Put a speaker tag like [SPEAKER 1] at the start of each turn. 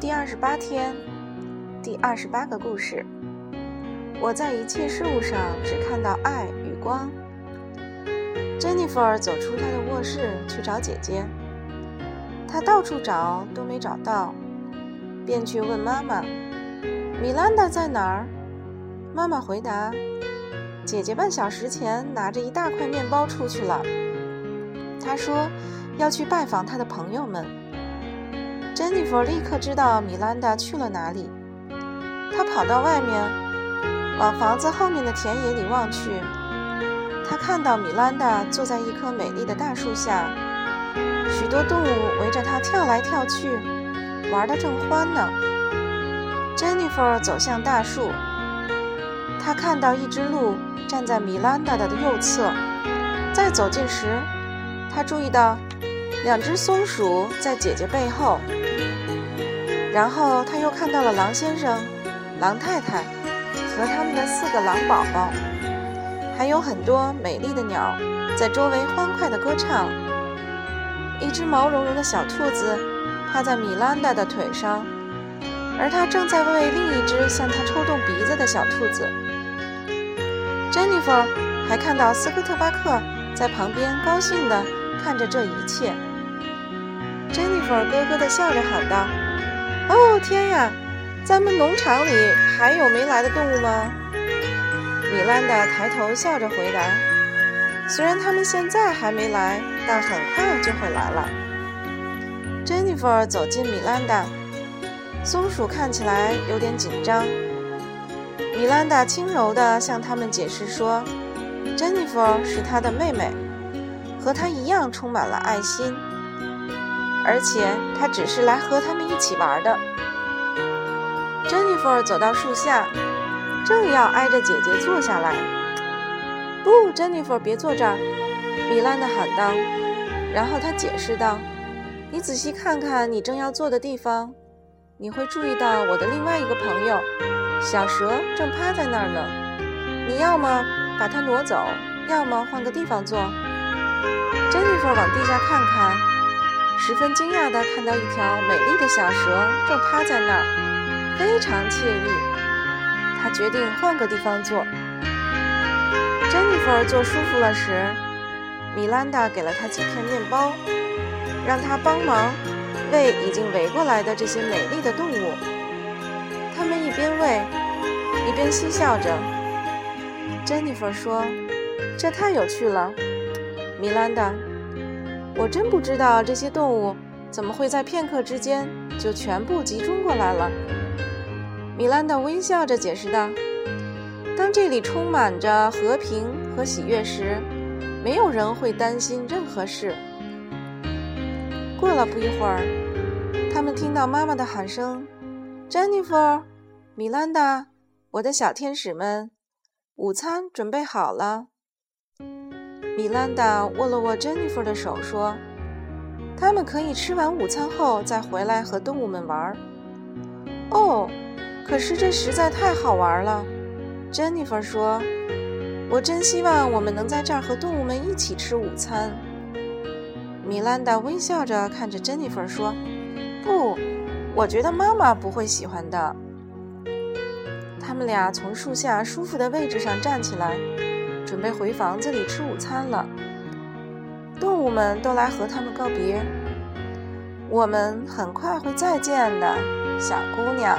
[SPEAKER 1] 第二十八天，第二十八个故事。我在一切事物上只看到爱与光。珍妮弗走出她的卧室去找姐姐，她到处找都没找到，便去问妈妈：“米兰达在哪儿？”妈妈回答：“姐姐半小时前拿着一大块面包出去了。她说要去拜访她的朋友们。”珍妮弗立刻知道米兰达去了哪里。她跑到外面，往房子后面的田野里望去。她看到米兰达坐在一棵美丽的大树下，许多动物围着她跳来跳去，玩得正欢呢。珍妮弗走向大树，她看到一只鹿站在米兰达的右侧。再走近时，她注意到两只松鼠在姐姐背后。然后他又看到了狼先生、狼太太和他们的四个狼宝宝，还有很多美丽的鸟在周围欢快地歌唱。一只毛茸茸的小兔子趴在米兰达的腿上，而他正在喂另一只向他抽动鼻子的小兔子。珍妮弗还看到斯科特巴克在旁边高兴地看着这一切。珍妮弗咯咯地笑着喊道。哦天呀，咱们农场里还有没来的动物吗？米兰达抬头笑着回答：“虽然他们现在还没来，但很快就会来了。”珍妮弗走进米兰达，松鼠看起来有点紧张。米兰达轻柔地向他们解释说：“珍妮弗是他的妹妹，和她一样充满了爱心。”而且他只是来和他们一起玩的。珍妮弗走到树下，正要挨着姐姐坐下来。不，珍妮弗，别坐这儿！米兰达喊道。然后他解释道：“你仔细看看你正要坐的地方，你会注意到我的另外一个朋友小蛇正趴在那儿呢。你要么把它挪走，要么换个地方坐。”珍妮弗往地下看看。十分惊讶地看到一条美丽的小蛇正趴在那儿，非常惬意。她决定换个地方坐。珍妮弗坐舒服了时，米兰达给了她几片面包，让她帮忙喂已经围过来的这些美丽的动物。他们一边喂，一边嬉笑着。珍妮弗说：“这太有趣了，米兰达。”我真不知道这些动物怎么会在片刻之间就全部集中过来了。米兰达微笑着解释道：“当这里充满着和平和喜悦时，没有人会担心任何事。”过了不一会儿，他们听到妈妈的喊声：“珍妮弗，米兰达，我的小天使们，午餐准备好了。”米兰达握了握珍妮弗的手，说：“他们可以吃完午餐后再回来和动物们玩。”哦，可是这实在太好玩了，珍妮弗说：“我真希望我们能在这儿和动物们一起吃午餐。”米兰达微笑着看着珍妮弗说：“不，我觉得妈妈不会喜欢的。”他们俩从树下舒服的位置上站起来。准备回房子里吃午餐了。动物们都来和他们告别。我们很快会再见的，小姑娘。